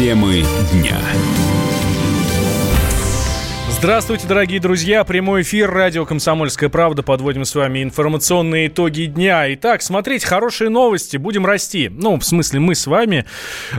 Темы дня. Здравствуйте, дорогие друзья. Прямой эфир радио «Комсомольская правда». Подводим с вами информационные итоги дня. Итак, смотрите, хорошие новости. Будем расти. Ну, в смысле, мы с вами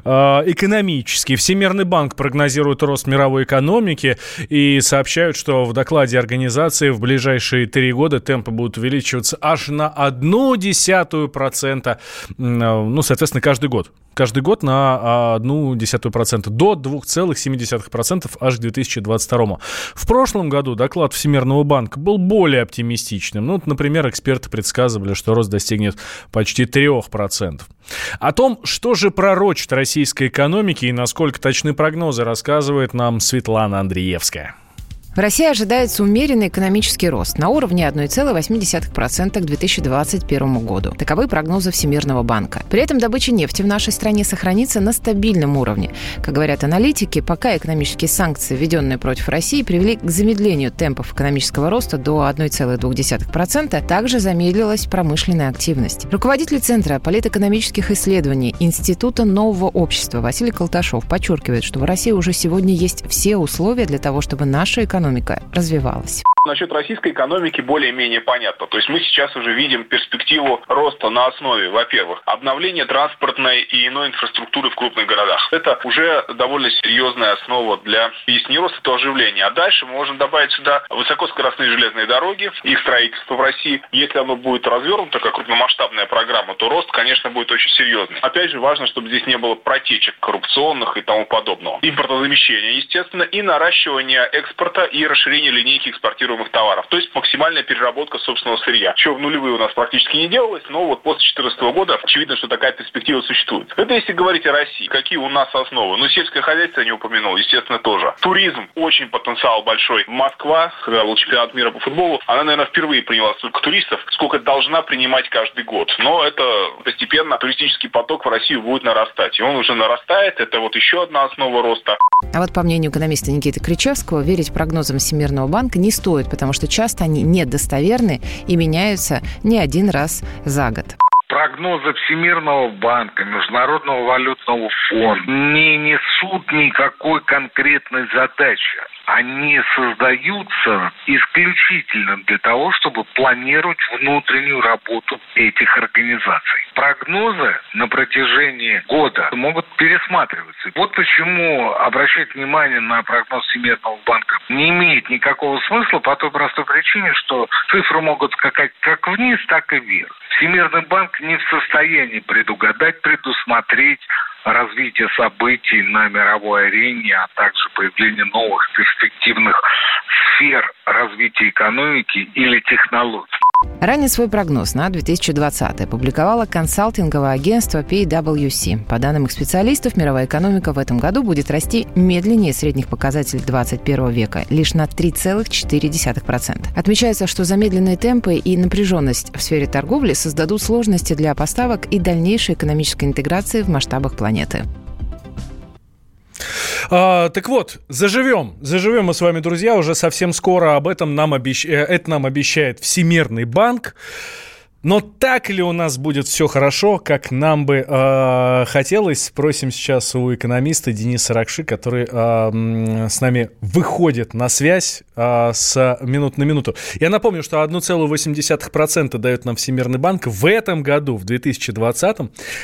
э, экономически. Всемирный банк прогнозирует рост мировой экономики и сообщают, что в докладе организации в ближайшие три года темпы будут увеличиваться аж на одну десятую процента. Ну, соответственно, каждый год каждый год на одну десятую процента до 2,7% аж к 2022. В прошлом году доклад Всемирного банка был более оптимистичным. Ну, например, эксперты предсказывали, что рост достигнет почти 3%. О том, что же пророчит российской экономике и насколько точны прогнозы, рассказывает нам Светлана Андреевская. В России ожидается умеренный экономический рост на уровне 1,8% к 2021 году. Таковы прогнозы Всемирного банка. При этом добыча нефти в нашей стране сохранится на стабильном уровне. Как говорят аналитики, пока экономические санкции, введенные против России, привели к замедлению темпов экономического роста до 1,2%, также замедлилась промышленная активность. Руководитель Центра политэкономических исследований Института нового общества Василий Колташов подчеркивает, что в России уже сегодня есть все условия для того, чтобы наша экономика экономика развивалась. Насчет российской экономики более-менее понятно. То есть мы сейчас уже видим перспективу роста на основе, во-первых, обновления транспортной и иной инфраструктуры в крупных городах. Это уже довольно серьезная основа для, если не роста, то оживления. А дальше мы можем добавить сюда высокоскоростные железные дороги, их строительство в России. Если оно будет развернуто как крупномасштабная программа, то рост, конечно, будет очень серьезный. Опять же, важно, чтобы здесь не было протечек коррупционных и тому подобного. Импортозамещение, естественно, и наращивание экспорта и расширение линейки экспортируемых товаров. То есть максимальная переработка собственного сырья. Чего в нулевые у нас практически не делалось, но вот после 2014 года очевидно, что такая перспектива существует. Это если говорить о России. Какие у нас основы? Ну, сельское хозяйство я не упомянул, естественно, тоже. Туризм. Очень потенциал большой. Москва, когда был чемпионат мира по футболу, она, наверное, впервые приняла столько туристов, сколько должна принимать каждый год. Но это постепенно туристический поток в Россию будет нарастать. И он уже нарастает. Это вот еще одна основа роста. А вот по мнению экономиста Никиты Кричевского, верить прогнозам Всемирного банка не стоит потому что часто они недостоверны и меняются не один раз за год. Прогнозы Всемирного банка, Международного валютного фонда не несут никакой конкретной задачи они создаются исключительно для того, чтобы планировать внутреннюю работу этих организаций. Прогнозы на протяжении года могут пересматриваться. Вот почему обращать внимание на прогноз Всемирного банка не имеет никакого смысла по той простой причине, что цифры могут скакать как вниз, так и вверх. Всемирный банк не в состоянии предугадать, предусмотреть развитие событий на мировой арене, а также появление новых перспективных сфер развития экономики или технологий. Ранее свой прогноз на 2020 опубликовало консалтинговое агентство PwC. По данным их специалистов, мировая экономика в этом году будет расти медленнее средних показателей 21 века, лишь на 3,4%. Отмечается, что замедленные темпы и напряженность в сфере торговли создадут сложности для поставок и дальнейшей экономической интеграции в масштабах планеты. А, так вот, заживем. Заживем мы с вами, друзья, уже совсем скоро. Об этом нам, обещ... Э, это нам обещает Всемирный банк. Но так ли у нас будет все хорошо, как нам бы э, хотелось? Спросим сейчас у экономиста Дениса Ракши, который э, с нами выходит на связь э, с минут на минуту. Я напомню, что 1,8% дает нам Всемирный банк в этом году, в 2020,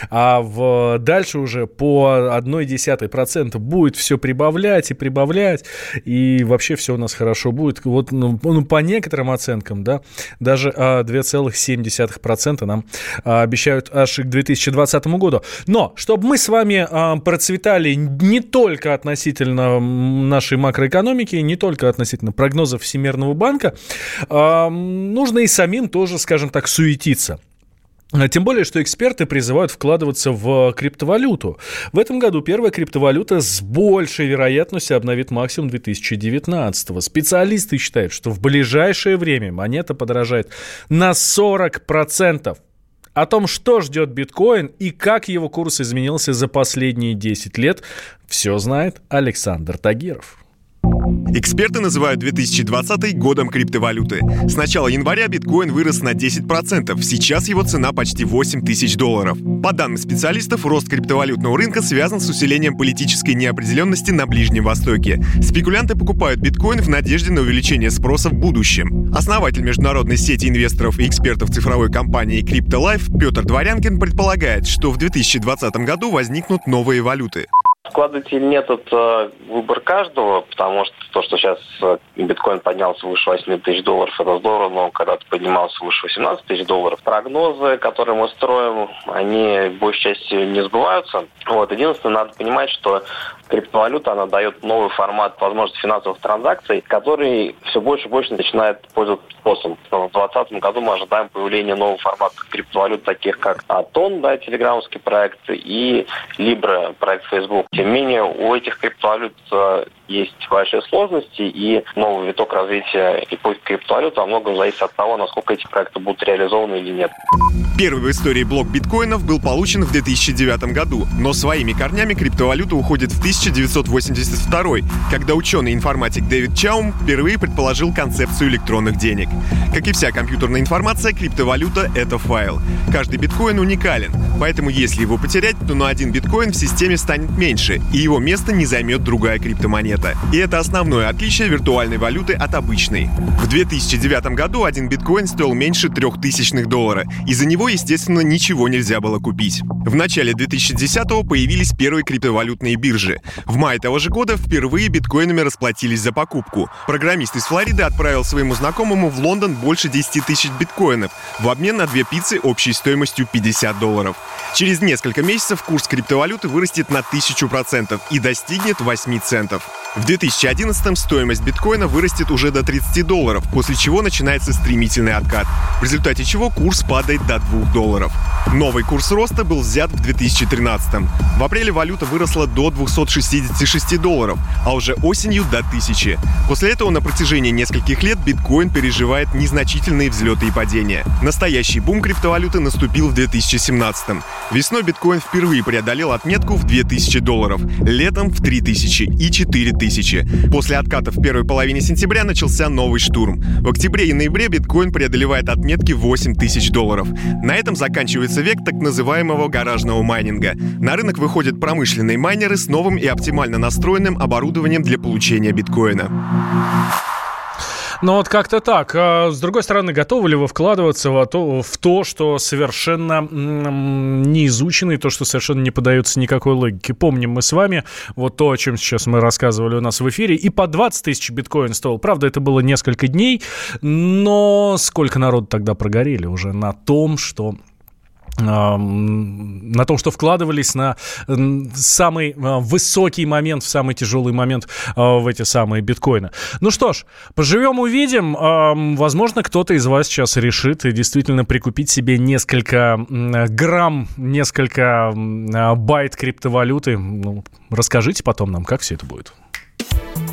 а в, дальше уже по 1,1% будет все прибавлять и прибавлять, и вообще все у нас хорошо будет. Вот ну, ну по некоторым оценкам, да, даже э, 2,7% 0,2% нам а, обещают аж к 2020 году. Но, чтобы мы с вами а, процветали не только относительно нашей макроэкономики, не только относительно прогнозов Всемирного банка, а, нужно и самим тоже, скажем так, суетиться. Тем более, что эксперты призывают вкладываться в криптовалюту. В этом году первая криптовалюта с большей вероятностью обновит максимум 2019. Специалисты считают, что в ближайшее время монета подорожает на 40%. О том, что ждет биткоин и как его курс изменился за последние 10 лет, все знает Александр Тагиров. Эксперты называют 2020 годом криптовалюты. С начала января биткоин вырос на 10%, сейчас его цена почти 8 тысяч долларов. По данным специалистов, рост криптовалютного рынка связан с усилением политической неопределенности на Ближнем Востоке. Спекулянты покупают биткоин в надежде на увеличение спроса в будущем. Основатель международной сети инвесторов и экспертов цифровой компании CryptoLife Петр Дворянкин предполагает, что в 2020 году возникнут новые валюты. Вкладывать или нет, это выбор каждого, потому что то, что сейчас э, биткоин поднялся выше 8 тысяч долларов, это здорово, но когда-то поднимался выше 18 тысяч долларов. Прогнозы, которые мы строим, они большей части не сбываются. Вот. Единственное, надо понимать, что криптовалюта, она дает новый формат возможности финансовых транзакций, который все больше и больше начинает пользоваться спросом. В 2020 году мы ожидаем появления нового формата криптовалют, таких как Атон, да, телеграммский проект, и Libra, проект Facebook. Тем не менее, у этих криптовалют э, есть большие сложности, и новый виток развития эпохи криптовалют во многом зависит от того, насколько эти проекты будут реализованы или нет. Первый в истории блок биткоинов был получен в 2009 году, но своими корнями криптовалюта уходит в 1982, когда ученый-информатик Дэвид Чаум впервые предположил концепцию электронных денег. Как и вся компьютерная информация, криптовалюта — это файл. Каждый биткоин уникален, поэтому если его потерять, то на один биткоин в системе станет меньше, и его место не займет другая криптомонета. И это основное отличие виртуальной валюты от обычной. В 2009 году один биткоин стоил меньше трех тысячных доллара, и за него, естественно, ничего нельзя было купить. В начале 2010-го появились первые криптовалютные биржи. В мае того же года впервые биткоинами расплатились за покупку. Программист из Флориды отправил своему знакомому в Лондон больше 10 тысяч биткоинов в обмен на две пиццы общей стоимостью 50 долларов. Через несколько месяцев курс криптовалюты вырастет на 1000% и достигнет 8 центов. В 2011 стоимость биткоина вырастет уже до 30 долларов, после чего начинается стремительный откат, в результате чего курс падает до 2 долларов. Новый курс роста был взят в 2013. В апреле валюта выросла до 266 долларов, а уже осенью до 1000. После этого на протяжении нескольких лет биткоин переживает незначительные взлеты и падения. Настоящий бум криптовалюты наступил в 2017. Весной биткоин впервые преодолел отметку в 2000 долларов, летом в 3000 и 4000. После отката в первой половине сентября начался новый штурм. В октябре и ноябре биткоин преодолевает отметки 8000 долларов. На этом заканчивается век так называемого гаражного майнинга. На рынок выходят промышленные майнеры с новым и оптимально настроенным оборудованием для получения биткоина. Ну вот как-то так. А с другой стороны, готовы ли вы вкладываться в то, в то что совершенно не изучено и то, что совершенно не подается никакой логике? Помним мы с вами вот то, о чем сейчас мы рассказывали у нас в эфире. И по 20 тысяч биткоин стоил. Правда, это было несколько дней, но сколько народу тогда прогорели уже на том, что на том, что вкладывались на самый а, высокий момент, в самый тяжелый момент а, в эти самые биткоины. Ну что ж, поживем, увидим. Возможно, кто-то из вас сейчас решит действительно прикупить себе несколько грамм, несколько а, байт криптовалюты. Ну, расскажите потом нам, как все это будет.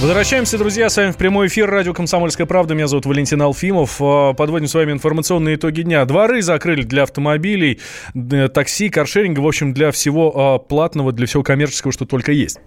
Возвращаемся, друзья, с вами в прямой эфир радио «Комсомольская правда». Меня зовут Валентин Алфимов. А, подводим с вами информационные итоги дня. Дворы закрыли для автомобилей, такси, каршеринга, в общем, для всего а, платного, для всего коммерческого, что только есть.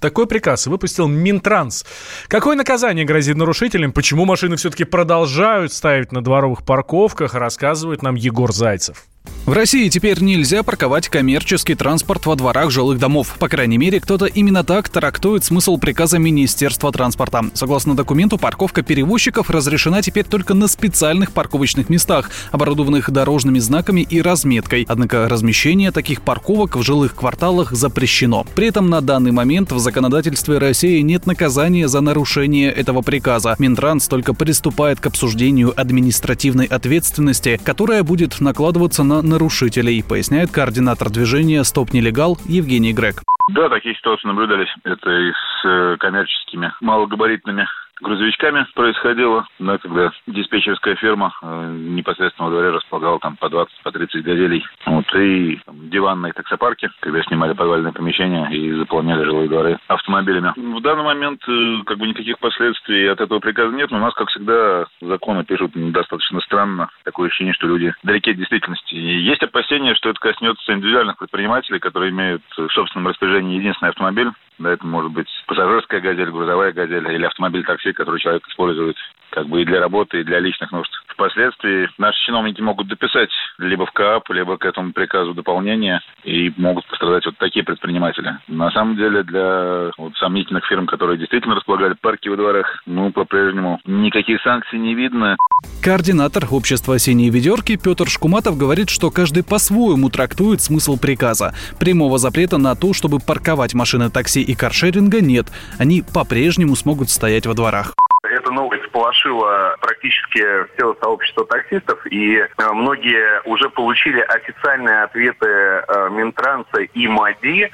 Такой приказ выпустил Минтранс. Какое наказание грозит нарушителям? Почему машины все-таки продолжают ставить на дворовых парковках, рассказывает нам Егор Зайцев. В России теперь нельзя парковать коммерческий транспорт во дворах жилых домов. По крайней мере, кто-то именно так трактует смысл приказа Министерства транспорта. Согласно документу, парковка перевозчиков разрешена теперь только на специальных парковочных местах, оборудованных дорожными знаками и разметкой. Однако размещение таких парковок в жилых кварталах запрещено. При этом на данный момент в законодательстве России нет наказания за нарушение этого приказа. Минтранс только приступает к обсуждению административной ответственности, которая будет накладываться на нарушителей, поясняет координатор движения «Стоп нелегал» Евгений Грег. Да, такие ситуации наблюдались. Это и с э, коммерческими малогабаритными грузовичками происходило, да, когда диспетчерская фирма э, непосредственно во дворе располагала там по 20, по 30 газелей. Вот, и там, диванные таксопарки, когда снимали подвальные помещения и заполняли жилые дворы автомобилями. В данный момент э, как бы никаких последствий от этого приказа нет, но у нас, как всегда, законы пишут достаточно странно. Такое ощущение, что люди далеки от действительности. И есть опасения, что это коснется индивидуальных предпринимателей, которые имеют в собственном распоряжении единственный автомобиль, да, это может быть пассажирская газель, грузовая газель или автомобиль такси, который человек использует как бы и для работы, и для личных нужд. Впоследствии наши чиновники могут дописать либо в КАП, либо к этому приказу дополнения, и могут пострадать вот такие предприниматели. На самом деле для вот сомнительных фирм, которые действительно располагали парки во дворах, ну, по-прежнему никаких санкций не видно. Координатор общества «Синие ведерки» Петр Шкуматов говорит, что каждый по-своему трактует смысл приказа. Прямого запрета на то, чтобы парковать машины такси и каршеринга нет. Они по-прежнему смогут стоять во дворах эта новость сполошила практически все сообщество таксистов, и э, многие уже получили официальные ответы э, Минтранса и МАДИ,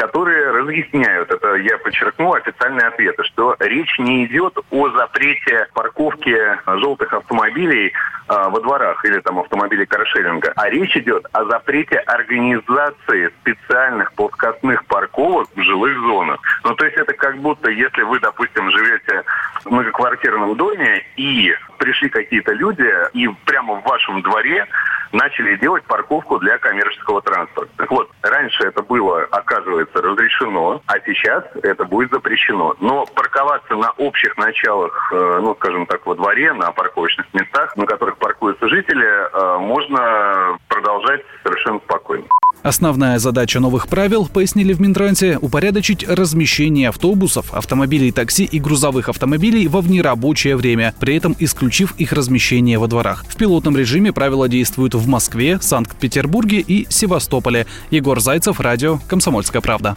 которые разъясняют, это я подчеркну, официальные ответы, что речь не идет о запрете парковки желтых автомобилей э, во дворах или там автомобилей каршеринга, а речь идет о запрете организации специальных плоскостных парковок в жилых зонах. Ну, то есть это как будто, если вы, допустим, живете в многоквартирном доме и пришли какие-то люди и прямо в вашем дворе начали делать парковку для коммерческого транспорта. Так вот, раньше это было, оказывается, разрешено, а сейчас это будет запрещено. Но парковаться на общих началах, э, ну, скажем так, во дворе, на парковочных местах, на которых паркуются жители, э, можно продолжать совершенно спокойно. Основная задача новых правил, пояснили в Минтрансе, упорядочить размещение автобусов, автомобилей такси и грузовых автомобилей во внерабочее время, при этом исключив их размещение во дворах. В пилотном режиме правила действуют в Москве, Санкт-Петербурге и Севастополе. Егор Зайцев, радио «Комсомольская правда».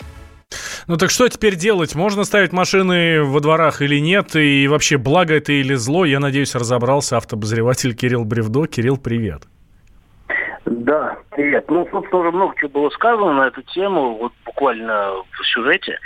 Ну так что теперь делать? Можно ставить машины во дворах или нет? И вообще, благо это или зло? Я надеюсь, разобрался автобозреватель Кирилл Бревдо. Кирилл, привет. Да, привет. Ну, собственно, уже много чего было сказано на эту тему, вот буквально в сюжете.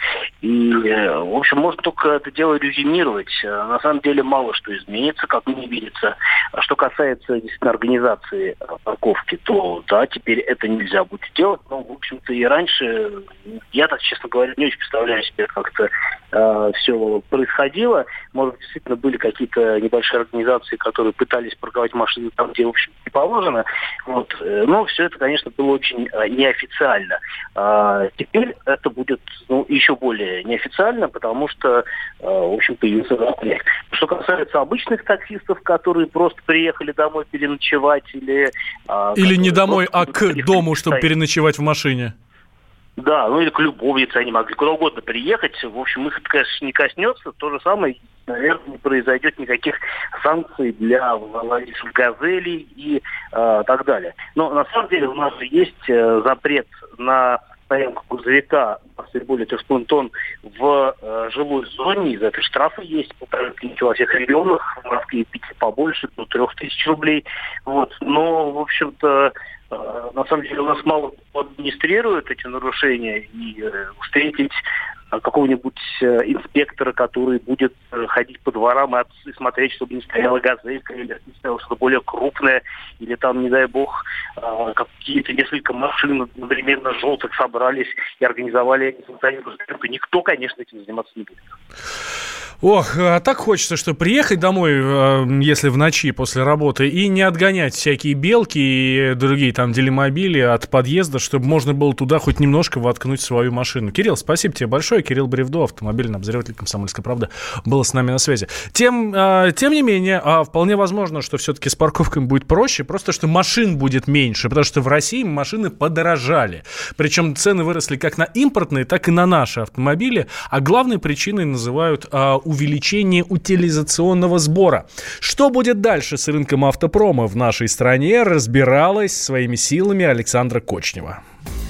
И, э, в общем, можно только это дело резюмировать. Э, на самом деле мало что изменится, как мне видится. А что касается действительно организации парковки, то да, теперь это нельзя будет делать. Но, в общем-то, и раньше, я так, честно говоря, не очень представляю себе, как это э, все происходило. Может, действительно были какие-то небольшие организации, которые пытались парковать машины там, где, в общем, не положено. Вот. Но все это, конечно, было очень э, неофициально. А теперь это будет ну, еще более неофициально, потому что, э, в общем, появился запрет. Что касается обычных таксистов, которые просто приехали домой переночевать или... А, или не домой, а к дому, чтобы переночевать в машине. Да, ну или к любовнице они могли куда угодно приехать. В общем, их это, конечно, не коснется. То же самое, наверное, не произойдет никаких санкций для владельцев «Газелей» и э, так далее. Но на самом деле у нас есть э, запрет на стоянку грузовика более 3,5 тонн в э, жилой зоне. Из этой штрафы есть полторы тысячи во всех регионах. В Москве Питер побольше, до трех тысяч рублей. Вот. Но, в общем-то, на самом деле у нас мало администрируют эти нарушения, и э, встретить э, какого-нибудь инспектора, который будет ходить по дворам и смотреть, чтобы не стояла газелька или не стояло что-то более крупное, или там, не дай бог, какие-то несколько машин одновременно желтых собрались и организовали Никто, конечно, этим заниматься не будет. Ох, а так хочется, что приехать домой, э, если в ночи после работы, и не отгонять всякие белки и другие там делимобили от подъезда, чтобы можно было туда хоть немножко воткнуть свою машину. Кирилл, спасибо тебе большое. Кирилл Бревдо, автомобильный обозреватель «Комсомольской правды», был с нами на связи. Тем, э, тем не менее, а, вполне возможно, что все-таки с парковками будет проще, просто что машин будет меньше, потому что в России машины подорожали. Причем цены выросли как на импортные, так и на наши автомобили, а главной причиной называют а, увеличение утилизационного сбора. Что будет дальше с рынком автопрома в нашей стране, разбиралась своими силами Александра Кочнева.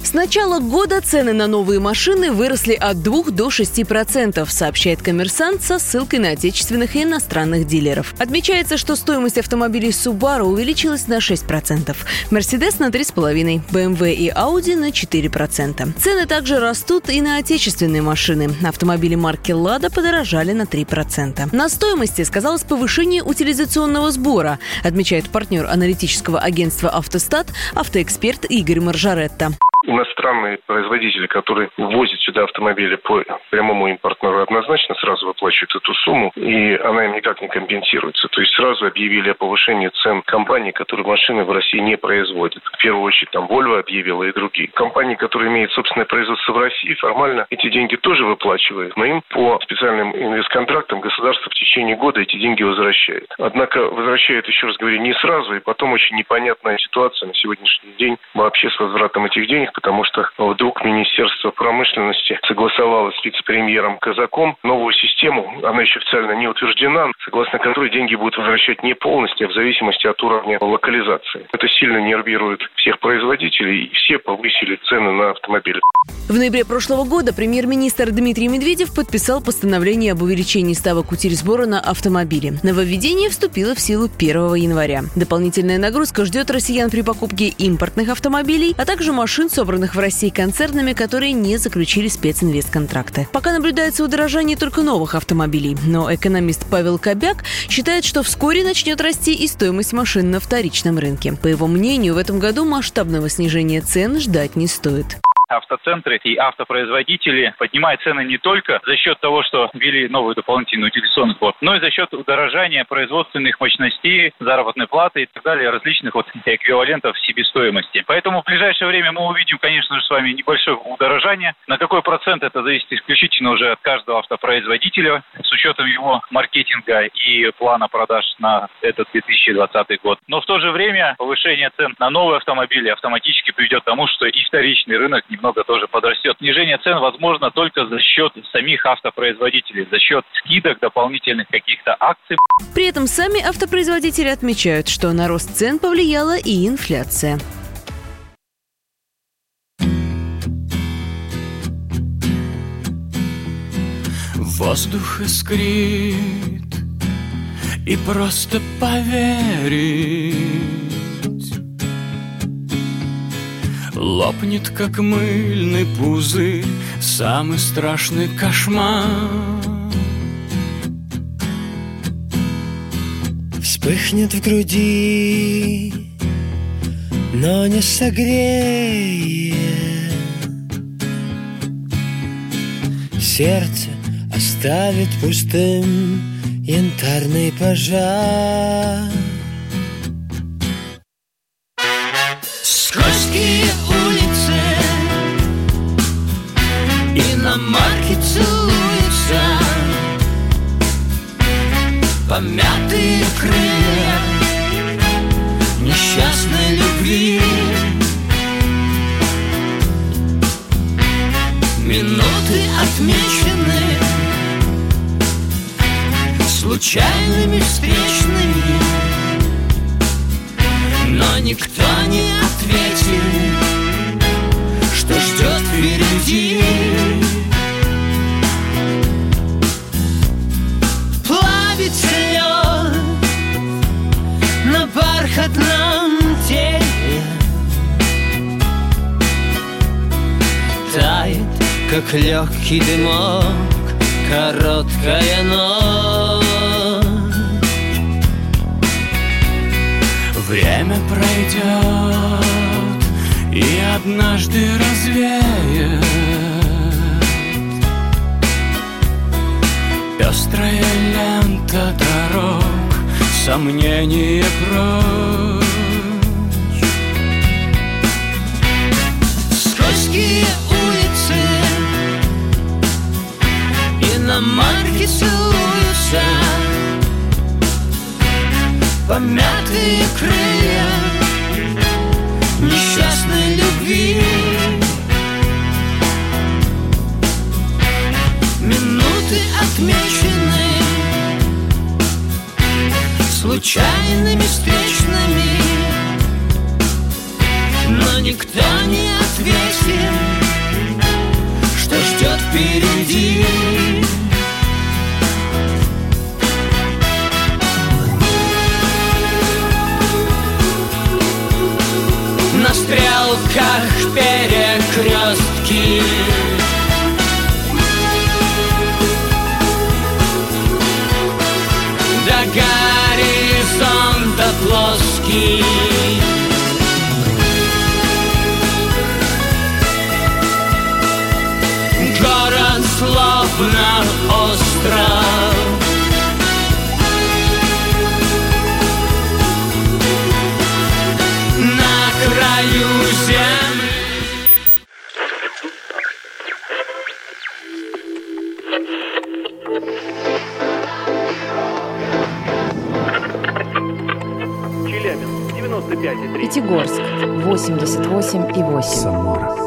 С начала года цены на новые машины выросли от 2 до 6 процентов, сообщает коммерсант со ссылкой на отечественных и иностранных дилеров. Отмечается, что стоимость автомобилей Subaru увеличилась на 6 процентов, Mercedes на 3,5%, BMW и Audi на 4 процента. Цены также растут и на отечественные машины. Автомобили марки Lada подорожали на 3 процента. На стоимости сказалось повышение утилизационного сбора, отмечает партнер аналитического агентства «Автостат» автоэксперт Игорь Маржаретта иностранные производители, которые ввозят сюда автомобили по прямому импортному, однозначно сразу выплачивают эту сумму, и она им никак не компенсируется. То есть сразу объявили о повышении цен компаний, которые машины в России не производят. В первую очередь там Volvo объявила и другие. Компании, которые имеют собственное производство в России, формально эти деньги тоже выплачивают, но им по специальным инвестконтрактам государство в течение года эти деньги возвращает. Однако возвращает, еще раз говорю, не сразу, и потом очень непонятная ситуация на сегодняшний день вообще с возвратом этих денег, потому что вдруг Министерство промышленности согласовало с вице-премьером Казаком новую систему, она еще официально не утверждена, согласно которой деньги будут возвращать не полностью, а в зависимости от уровня локализации. Это сильно нервирует всех производителей, и все повысили цены на автомобили. В ноябре прошлого года премьер-министр Дмитрий Медведев подписал постановление об увеличении ставок утиль-сбора на автомобили. Нововведение вступило в силу 1 января. Дополнительная нагрузка ждет россиян при покупке импортных автомобилей, а также машин, собранных в России концернами, которые не заключили специнвестконтракты. Пока наблюдается удорожание только новых автомобилей, но экономист Павел Кобяк считает, что вскоре начнет расти и стоимость машин на вторичном рынке. По его мнению, в этом году масштабного снижения цен ждать не стоит автоцентры и автопроизводители поднимают цены не только за счет того, что ввели новый дополнительный утилизационный сбор, но и за счет удорожания производственных мощностей, заработной платы и так далее, различных вот эквивалентов себестоимости. Поэтому в ближайшее время мы увидим, конечно же, с вами небольшое удорожание. На какой процент это зависит исключительно уже от каждого автопроизводителя с учетом его маркетинга и плана продаж на этот 2020 год. Но в то же время повышение цен на новые автомобили автоматически приведет к тому, что и вторичный рынок не немного тоже подрастет. Снижение цен возможно только за счет самих автопроизводителей, за счет скидок, дополнительных каких-то акций. При этом сами автопроизводители отмечают, что на рост цен повлияла и инфляция. Воздух искрит И просто поверить Лопнет, как мыльный пузырь, самый страшный кошмар. Вспыхнет в груди, но не согреет. Сердце оставит пустым янтарный пожар. Иномарки целуются Помятые крылья Несчастной любви. Минуты отмечены Случайными встречными Но никто не ответил Что ждет впереди. Плавится лед На бархатном теле. Тает, как легкий дымок Короткая ночь. Время пройдет и однажды развеет Пестрая лента дорог, сомнения прочь. Скользкие улицы Иномарки целуются Помятые крылья Случайными встречными Но никто не ответил свете, что ждет впереди. На стрелках перекрестки остров На краю земли Челябинск, 95,3. Пятигорск 88,8. Самара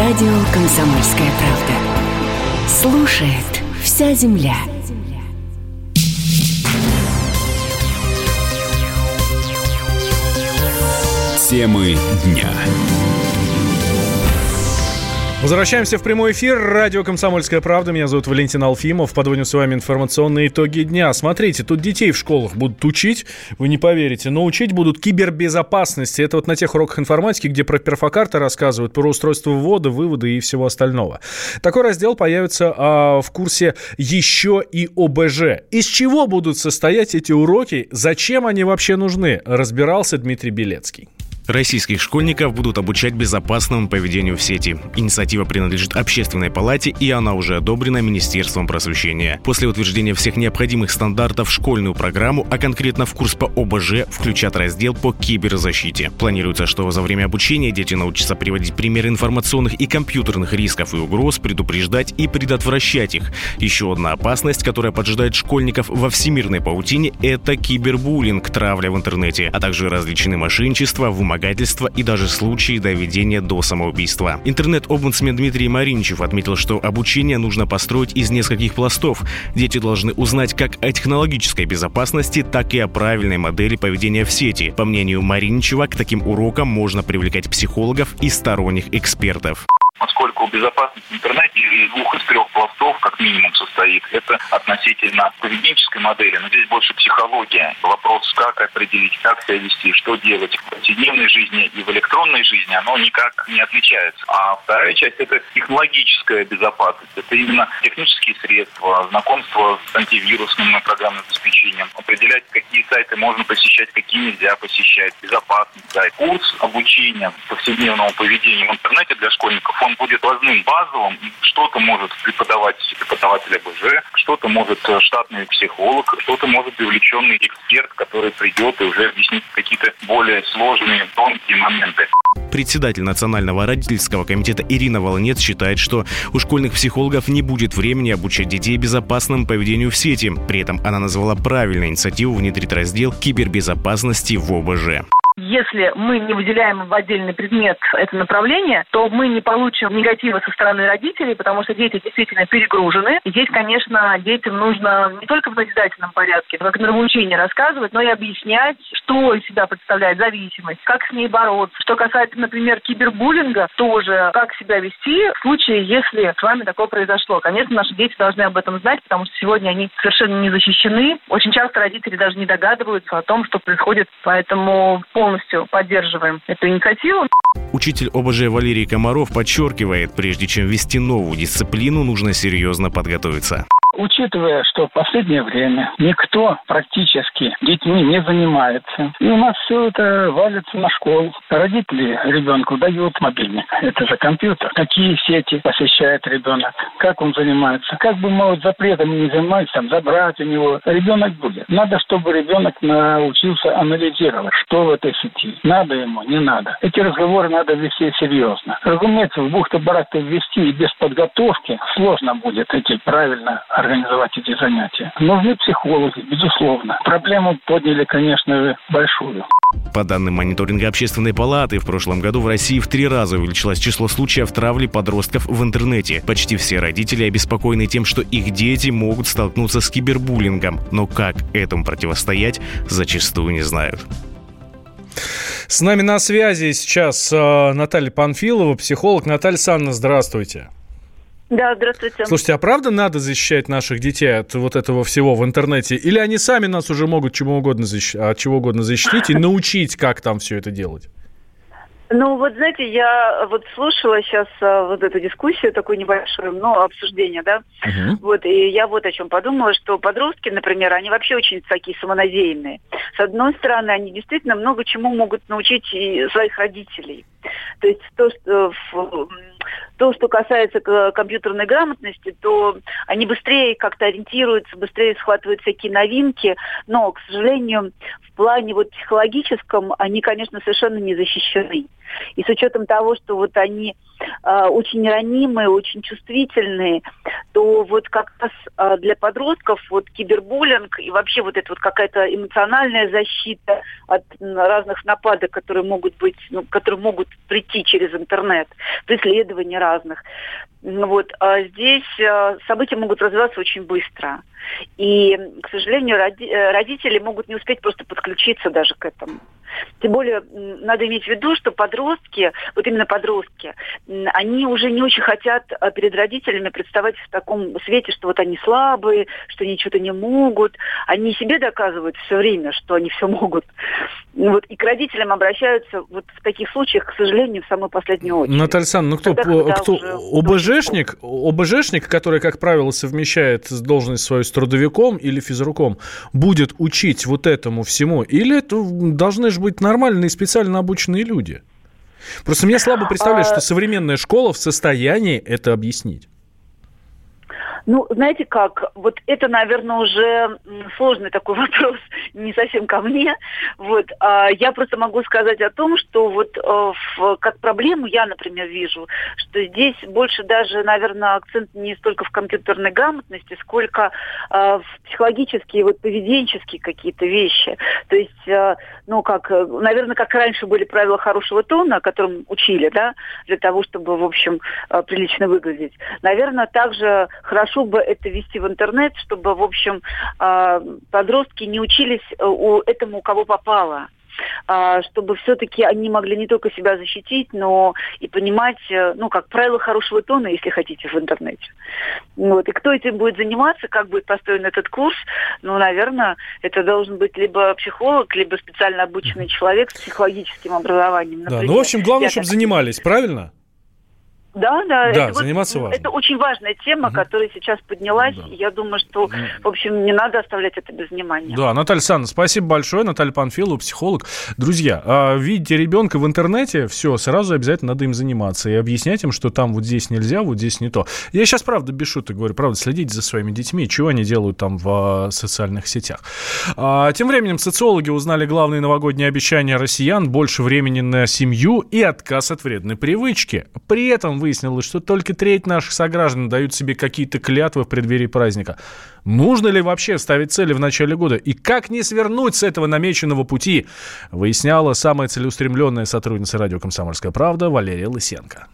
Радио «Комсомольская правда». Слушает вся земля. Темы дня. Возвращаемся в прямой эфир. Радио «Комсомольская правда». Меня зовут Валентин Алфимов. Подводим с вами информационные итоги дня. Смотрите, тут детей в школах будут учить, вы не поверите, но учить будут кибербезопасности. Это вот на тех уроках информатики, где про перфокарты рассказывают, про устройство ввода, вывода и всего остального. Такой раздел появится а, в курсе еще и ОБЖ. Из чего будут состоять эти уроки? Зачем они вообще нужны? Разбирался Дмитрий Белецкий. Российских школьников будут обучать безопасному поведению в сети. Инициатива принадлежит общественной палате, и она уже одобрена Министерством просвещения. После утверждения всех необходимых стандартов в школьную программу, а конкретно в курс по ОБЖ, включат раздел по киберзащите. Планируется, что за время обучения дети научатся приводить примеры информационных и компьютерных рисков и угроз, предупреждать и предотвращать их. Еще одна опасность, которая поджидает школьников во всемирной паутине, это кибербуллинг, травля в интернете, а также различные мошенничества, вымогательства и даже случаи доведения до самоубийства. Интернет-омбудсмен Дмитрий Маринчев отметил, что обучение нужно построить из нескольких пластов. Дети должны узнать как о технологической безопасности, так и о правильной модели поведения в сети. По мнению Маринчева, к таким урокам можно привлекать психологов и сторонних экспертов поскольку безопасность в интернете из двух из трех пластов как минимум состоит. Это относительно поведенческой модели, но здесь больше психология. Вопрос, как определить, как себя вести, что делать в повседневной жизни и в электронной жизни, оно никак не отличается. А вторая часть – это технологическая безопасность. Это именно технические средства, знакомство с антивирусным программным обеспечением, определять, какие сайты можно посещать, какие нельзя посещать, безопасный сайт. Курс обучения повседневному поведению в интернете для школьников, он будет важным, базовым. Что-то может преподавать преподаватель АБЖ, что-то может штатный психолог, что-то может привлеченный эксперт, который придет и уже объяснит какие-то более сложные, тонкие моменты. Председатель Национального родительского комитета Ирина Волнец считает, что у школьных психологов не будет времени обучать детей безопасному поведению в сети. При этом она назвала правильной инициативу внедрить раздел кибербезопасности в ОБЖ. Если мы не выделяем в отдельный предмет это направление, то мы не получим негатива со стороны родителей, потому что дети действительно перегружены. Здесь, конечно, детям нужно не только в назидательном порядке, как нравоучение рассказывать, но и объяснять, что из себя представляет зависимость, как с ней бороться. Что касается, например, кибербуллинга, тоже как себя вести в случае, если с вами такое произошло. Конечно, наши дети должны об этом знать, потому что сегодня они совершенно не защищены. Очень часто родители даже не догадываются о том, что происходит, поэтому полностью поддерживаем эту инициативу. Учитель ОБЖ Валерий Комаров подчеркивает, прежде чем ввести новую дисциплину, нужно серьезно подготовиться. Учитывая, что в последнее время никто практически детьми не занимается, и у нас все это валится на школу. Родители ребенку дают мобильник. Это же компьютер. Какие сети посещает ребенок, как он занимается. Как бы мы вот запретами не занимались, там, забрать у него, ребенок будет. Надо, чтобы ребенок научился анализировать, что в этой сети. Надо ему, не надо. Эти разговоры надо вести серьезно. Разумеется, в бухты-барахты ввести и без подготовки сложно будет эти правильно организовать эти занятия. Нужны психологи, безусловно. Проблему подняли, конечно, большую. По данным мониторинга общественной палаты, в прошлом году в России в три раза увеличилось число случаев травли подростков в интернете. Почти все родители обеспокоены тем, что их дети могут столкнуться с кибербуллингом. Но как этому противостоять, зачастую не знают. С нами на связи сейчас э, Наталья Панфилова, психолог. Наталья Санна, здравствуйте. Да, здравствуйте. Слушайте, а правда надо защищать наших детей от вот этого всего в интернете? Или они сами нас уже могут чему угодно защ... от чего угодно защитить и научить, как там все это делать? Ну, вот знаете, я вот слушала сейчас а, вот эту дискуссию, такую небольшую, ну, обсуждение, да, uh-huh. вот, и я вот о чем подумала, что подростки, например, они вообще очень такие самонадеянные. С одной стороны, они действительно много чему могут научить и своих родителей. То есть то, что то, что касается компьютерной грамотности, то они быстрее как-то ориентируются, быстрее схватывают всякие новинки, но, к сожалению, в плане вот психологическом они, конечно, совершенно не защищены. И с учетом того, что вот они э, очень ранимые, очень чувствительные, то вот как раз э, для подростков вот кибербуллинг и вообще вот это вот какая-то эмоциональная защита от разных нападок, которые могут быть, ну, которые могут прийти через интернет, преследования разных. Вот. А здесь э, события могут развиваться очень быстро. И, к сожалению, роди- э, родители могут не успеть просто подключиться даже к этому. Тем более, надо иметь в виду, что подростки, вот именно подростки, они уже не очень хотят э, перед родителями представать в таком свете, что вот они слабые, что они что-то не могут. Они себе доказывают все время, что они все могут. Вот, и к родителям обращаются вот в таких случаях, к сожалению, в самую последнюю очередь. Наталья Александровна, ну кто, Тогда, кто ОБЖшник, ОБЖшник, который, как правило, совмещает должность свою с трудовиком или физруком, будет учить вот этому всему? Или это должны же быть нормальные специально обученные люди? Просто мне слабо представлять, а... что современная школа в состоянии это объяснить. Ну, знаете как, вот это, наверное, уже сложный такой вопрос, не совсем ко мне. Вот, а я просто могу сказать о том, что вот э, в, как проблему я, например, вижу, что здесь больше даже, наверное, акцент не столько в компьютерной грамотности, сколько э, в психологические, вот поведенческие какие-то вещи. То есть, э, ну, как, наверное, как раньше были правила хорошего тона, которым учили, да, для того, чтобы, в общем, э, прилично выглядеть. Наверное, также хорошо хорошо бы это вести в интернет, чтобы, в общем, а, подростки не учились э, у этому, у кого попало а, чтобы все-таки они могли не только себя защитить, но и понимать, э, ну, как правило хорошего тона, если хотите, в интернете. Вот. И кто этим будет заниматься, как будет построен этот курс, ну, наверное, это должен быть либо психолог, либо специально обученный человек с психологическим образованием. Например. Да, ну, в общем, главное, Я чтобы так... занимались, правильно? Да, да. Да, это заниматься вот, важно. Это очень важная тема, угу. которая сейчас поднялась. Да. я думаю, что, в общем, не надо оставлять это без внимания. Да, Наталья Александровна, спасибо большое. Наталья Панфилова, психолог. Друзья, а, видите ребенка в интернете, все, сразу обязательно надо им заниматься и объяснять им, что там вот здесь нельзя, вот здесь не то. Я сейчас, правда, без шуток говорю, правда, следите за своими детьми, чего они делают там в а, социальных сетях. А, тем временем социологи узнали главные новогодние обещания россиян, больше времени на семью и отказ от вредной привычки. При этом выяснилось, что только треть наших сограждан дают себе какие-то клятвы в преддверии праздника. Нужно ли вообще ставить цели в начале года? И как не свернуть с этого намеченного пути? Выясняла самая целеустремленная сотрудница радио «Комсомольская правда» Валерия Лысенко.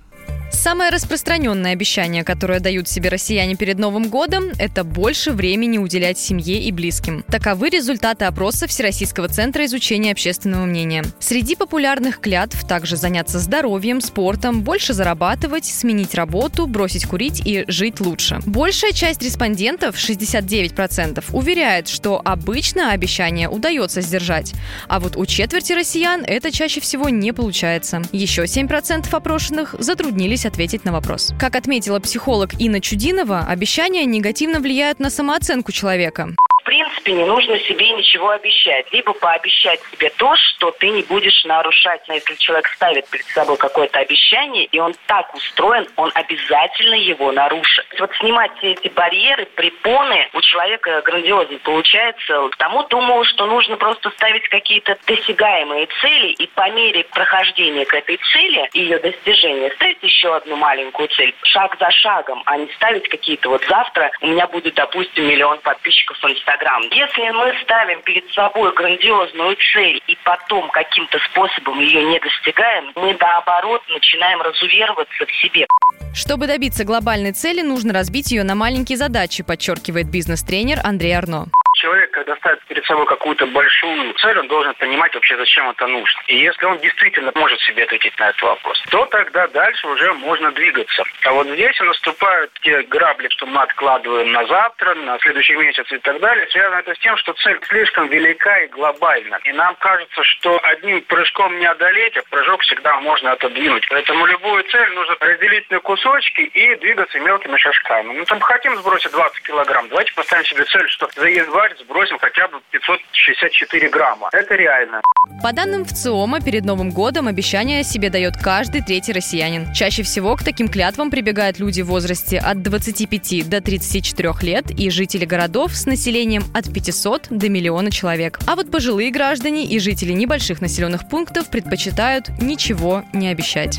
Самое распространенное обещание, которое дают себе россияне перед Новым годом, это больше времени уделять семье и близким. Таковы результаты опроса Всероссийского центра изучения общественного мнения. Среди популярных клятв также заняться здоровьем, спортом, больше зарабатывать, сменить работу, бросить курить и жить лучше. Большая часть респондентов, 69%, уверяет, что обычно обещание удается сдержать. А вот у четверти россиян это чаще всего не получается. Еще 7% опрошенных затруднились ответить на вопрос. Как отметила психолог Инна Чудинова, обещания негативно влияют на самооценку человека принципе, не нужно себе ничего обещать. Либо пообещать себе то, что ты не будешь нарушать. Но если человек ставит перед собой какое-то обещание, и он так устроен, он обязательно его нарушит. Вот снимать все эти барьеры, препоны у человека грандиозно получается. Тому думаю, что нужно просто ставить какие-то досягаемые цели, и по мере прохождения к этой цели ее достижения ставить еще одну маленькую цель. Шаг за шагом, а не ставить какие-то вот завтра у меня будет, допустим, миллион подписчиков в Инстаграме Инстаграм. Если мы ставим перед собой грандиозную цель и потом каким-то способом ее не достигаем, мы наоборот начинаем разувероваться в себе. Чтобы добиться глобальной цели, нужно разбить ее на маленькие задачи, подчеркивает бизнес-тренер Андрей Арно человек, когда ставит перед собой какую-то большую цель, он должен понимать вообще, зачем это нужно. И если он действительно может себе ответить на этот вопрос, то тогда дальше уже можно двигаться. А вот здесь наступают те грабли, что мы откладываем на завтра, на следующий месяц и так далее. Связано это с тем, что цель слишком велика и глобальна. И нам кажется, что одним прыжком не одолеть, а прыжок всегда можно отодвинуть. Поэтому любую цель нужно разделить на кусочки и двигаться мелкими шажками. Мы там хотим сбросить 20 килограмм, давайте поставим себе цель, что за январь сбросим хотя бы 564 грамма. Это реально. По данным ВЦИОМа, перед Новым годом обещание себе дает каждый третий россиянин. Чаще всего к таким клятвам прибегают люди в возрасте от 25 до 34 лет и жители городов с населением от 500 до миллиона человек. А вот пожилые граждане и жители небольших населенных пунктов предпочитают ничего не обещать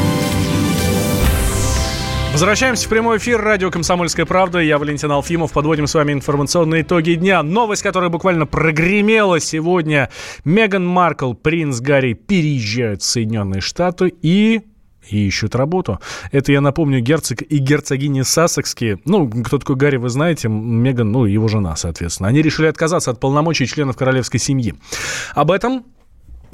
Возвращаемся в прямой эфир. Радио «Комсомольская правда». Я Валентин Алфимов. Подводим с вами информационные итоги дня. Новость, которая буквально прогремела сегодня. Меган Маркл, принц Гарри переезжают в Соединенные Штаты и и ищут работу. Это, я напомню, герцог и герцогиня Сассекские. Ну, кто такой Гарри, вы знаете. Меган, ну, его жена, соответственно. Они решили отказаться от полномочий членов королевской семьи. Об этом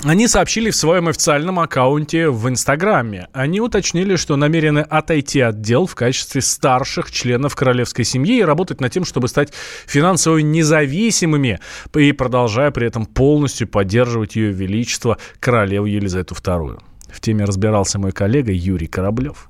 они сообщили в своем официальном аккаунте в Инстаграме. Они уточнили, что намерены отойти от дел в качестве старших членов королевской семьи и работать над тем, чтобы стать финансово независимыми и продолжая при этом полностью поддерживать ее величество королеву Елизавету II. В теме разбирался мой коллега Юрий Кораблев.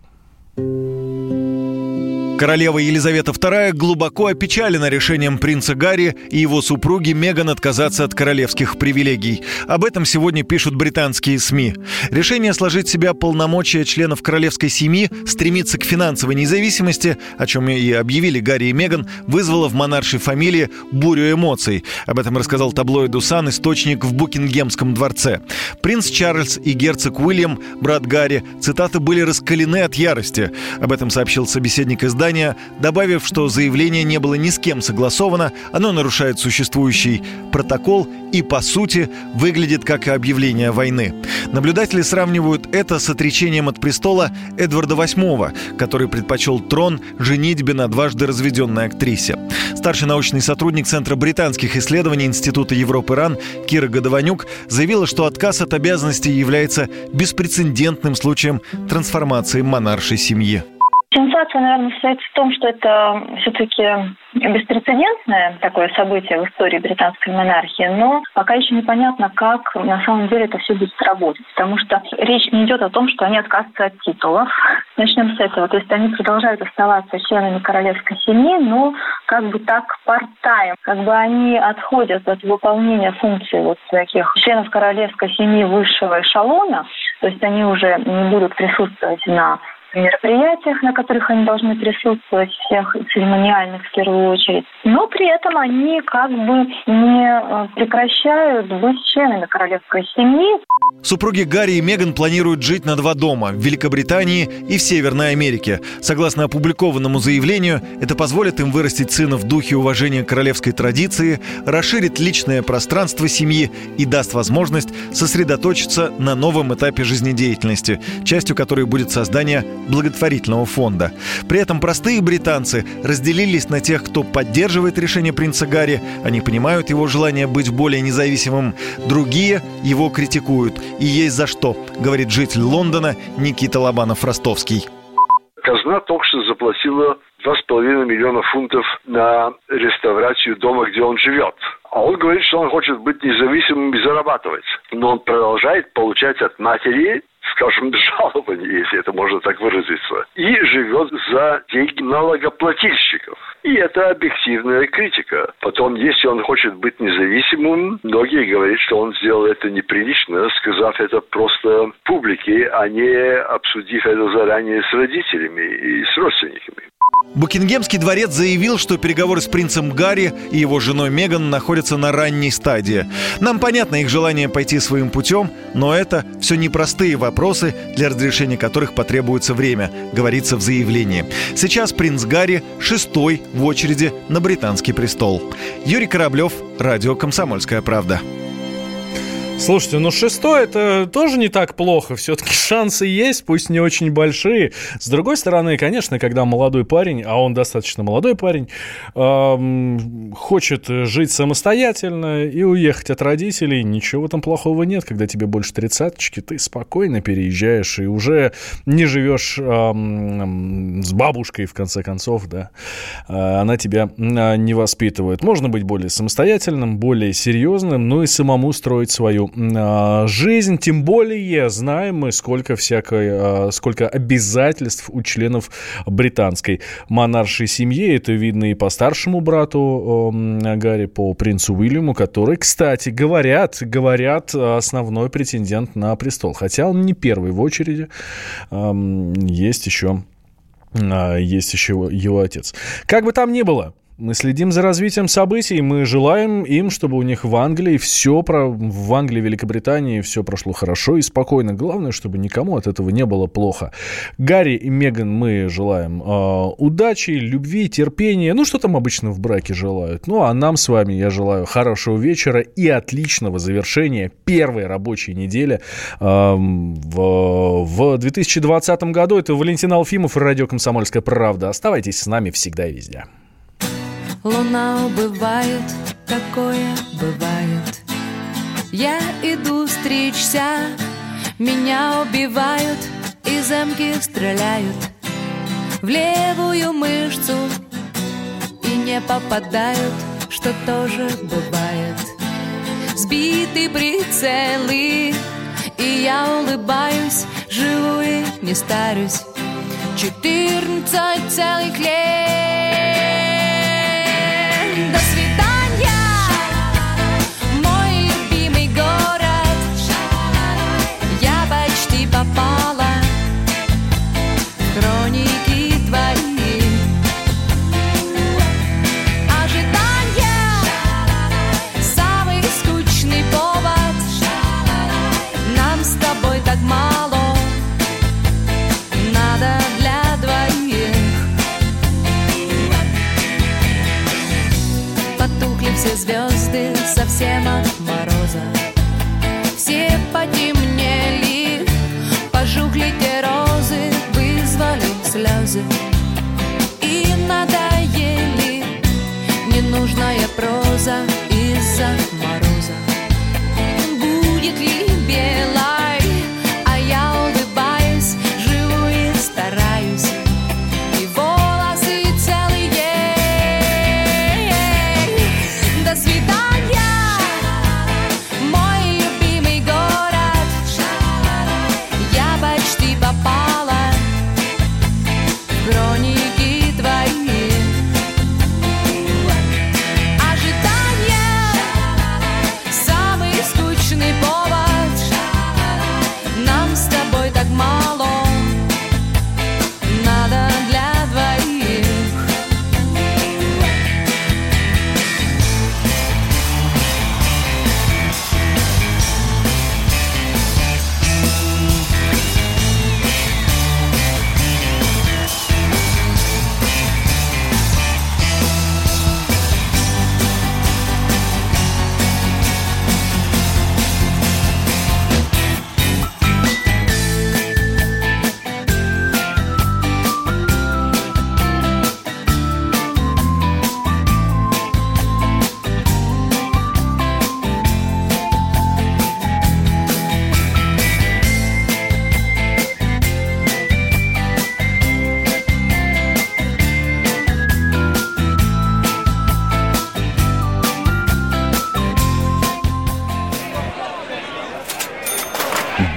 Королева Елизавета II глубоко опечалена решением принца Гарри и его супруги Меган отказаться от королевских привилегий. Об этом сегодня пишут британские СМИ. Решение сложить себя полномочия членов королевской семьи, стремиться к финансовой независимости, о чем и объявили Гарри и Меган, вызвало в монаршей фамилии бурю эмоций. Об этом рассказал таблоиду «Сан» источник в Букингемском дворце. Принц Чарльз и герцог Уильям, брат Гарри, цитаты были раскалены от ярости. Об этом сообщил собеседник издания добавив, что заявление не было ни с кем согласовано, оно нарушает существующий протокол и, по сути, выглядит как объявление войны. Наблюдатели сравнивают это с отречением от престола Эдварда VIII, который предпочел трон женитьбе на дважды разведенной актрисе. Старший научный сотрудник Центра британских исследований Института Европы-РАН Кира Годованюк заявила, что отказ от обязанностей является беспрецедентным случаем трансформации монаршей семьи. Сенсация, наверное, состоит в том, что это все-таки беспрецедентное такое событие в истории британской монархии, но пока еще непонятно, как на самом деле это все будет работать, потому что речь не идет о том, что они отказываются от титулов. Начнем с этого. То есть они продолжают оставаться членами королевской семьи, но как бы так part-time. Как бы они отходят от выполнения функций вот таких членов королевской семьи высшего эшелона, то есть они уже не будут присутствовать на мероприятиях, на которых они должны присутствовать, всех церемониальных в первую очередь. Но при этом они как бы не э, прекращают быть членами королевской семьи. Супруги Гарри и Меган планируют жить на два дома – в Великобритании и в Северной Америке. Согласно опубликованному заявлению, это позволит им вырастить сына в духе уважения королевской традиции, расширит личное пространство семьи и даст возможность сосредоточиться на новом этапе жизнедеятельности, частью которой будет создание благотворительного фонда. При этом простые британцы разделились на тех, кто поддерживает решение принца Гарри, они понимают его желание быть более независимым, другие его критикуют. И есть за что, говорит житель Лондона Никита Лобанов-Ростовский. Казна только что заплатила 2,5 миллиона фунтов на реставрацию дома, где он живет. А он говорит, что он хочет быть независимым и зарабатывать. Но он продолжает получать от матери скажем, жалование, если это можно так выразиться, и живет за деньги налогоплательщиков. И это объективная критика. Потом, если он хочет быть независимым, многие говорят, что он сделал это неприлично, сказав это просто публике, а не обсудив это заранее с родителями и с родственниками. Букингемский дворец заявил, что переговоры с принцем Гарри и его женой Меган находятся на ранней стадии. Нам понятно их желание пойти своим путем, но это все непростые вопросы, для разрешения которых потребуется время, говорится в заявлении. Сейчас принц Гарри шестой в очереди на британский престол. Юрий Кораблев, Радио «Комсомольская правда». Слушайте, ну шестой это тоже не так плохо. Все-таки шансы есть, пусть не очень большие. С другой стороны, конечно, когда молодой парень, а он достаточно молодой парень, эм, хочет жить самостоятельно и уехать от родителей, ничего этом плохого нет. Когда тебе больше тридцаточки, ты спокойно переезжаешь и уже не живешь эм, с бабушкой, в конце концов, да. Э, она тебя э, не воспитывает. Можно быть более самостоятельным, более серьезным, ну и самому строить свою а, жизнь, тем более знаем мы, сколько всякой, а, сколько обязательств у членов британской монаршей семьи. Это видно и по старшему брату Гарри, по принцу Уильяму, который, кстати, говорят, говорят, основной претендент на престол. Хотя он не первый в очереди. Есть еще а, есть еще его отец. Как бы там ни было, мы следим за развитием событий, мы желаем им, чтобы у них в Англии все про... в Англии, Великобритании все прошло хорошо и спокойно. Главное, чтобы никому от этого не было плохо. Гарри и Меган мы желаем э, удачи, любви, терпения. Ну, что там обычно в браке желают. Ну, а нам с вами я желаю хорошего вечера и отличного завершения первой рабочей недели э, в, в 2020 году. Это Валентин Алфимов и радио «Комсомольская правда». Оставайтесь с нами всегда и везде. Луна убывает, такое бывает. Я иду стричься, меня убивают И замки стреляют в левую мышцу. И не попадают, что тоже бывает. Сбиты прицелы, и я улыбаюсь Живу и не старюсь. Четырнадцать целых лет до свидания,